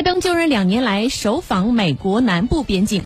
拜登就任两年来首访美国南部边境。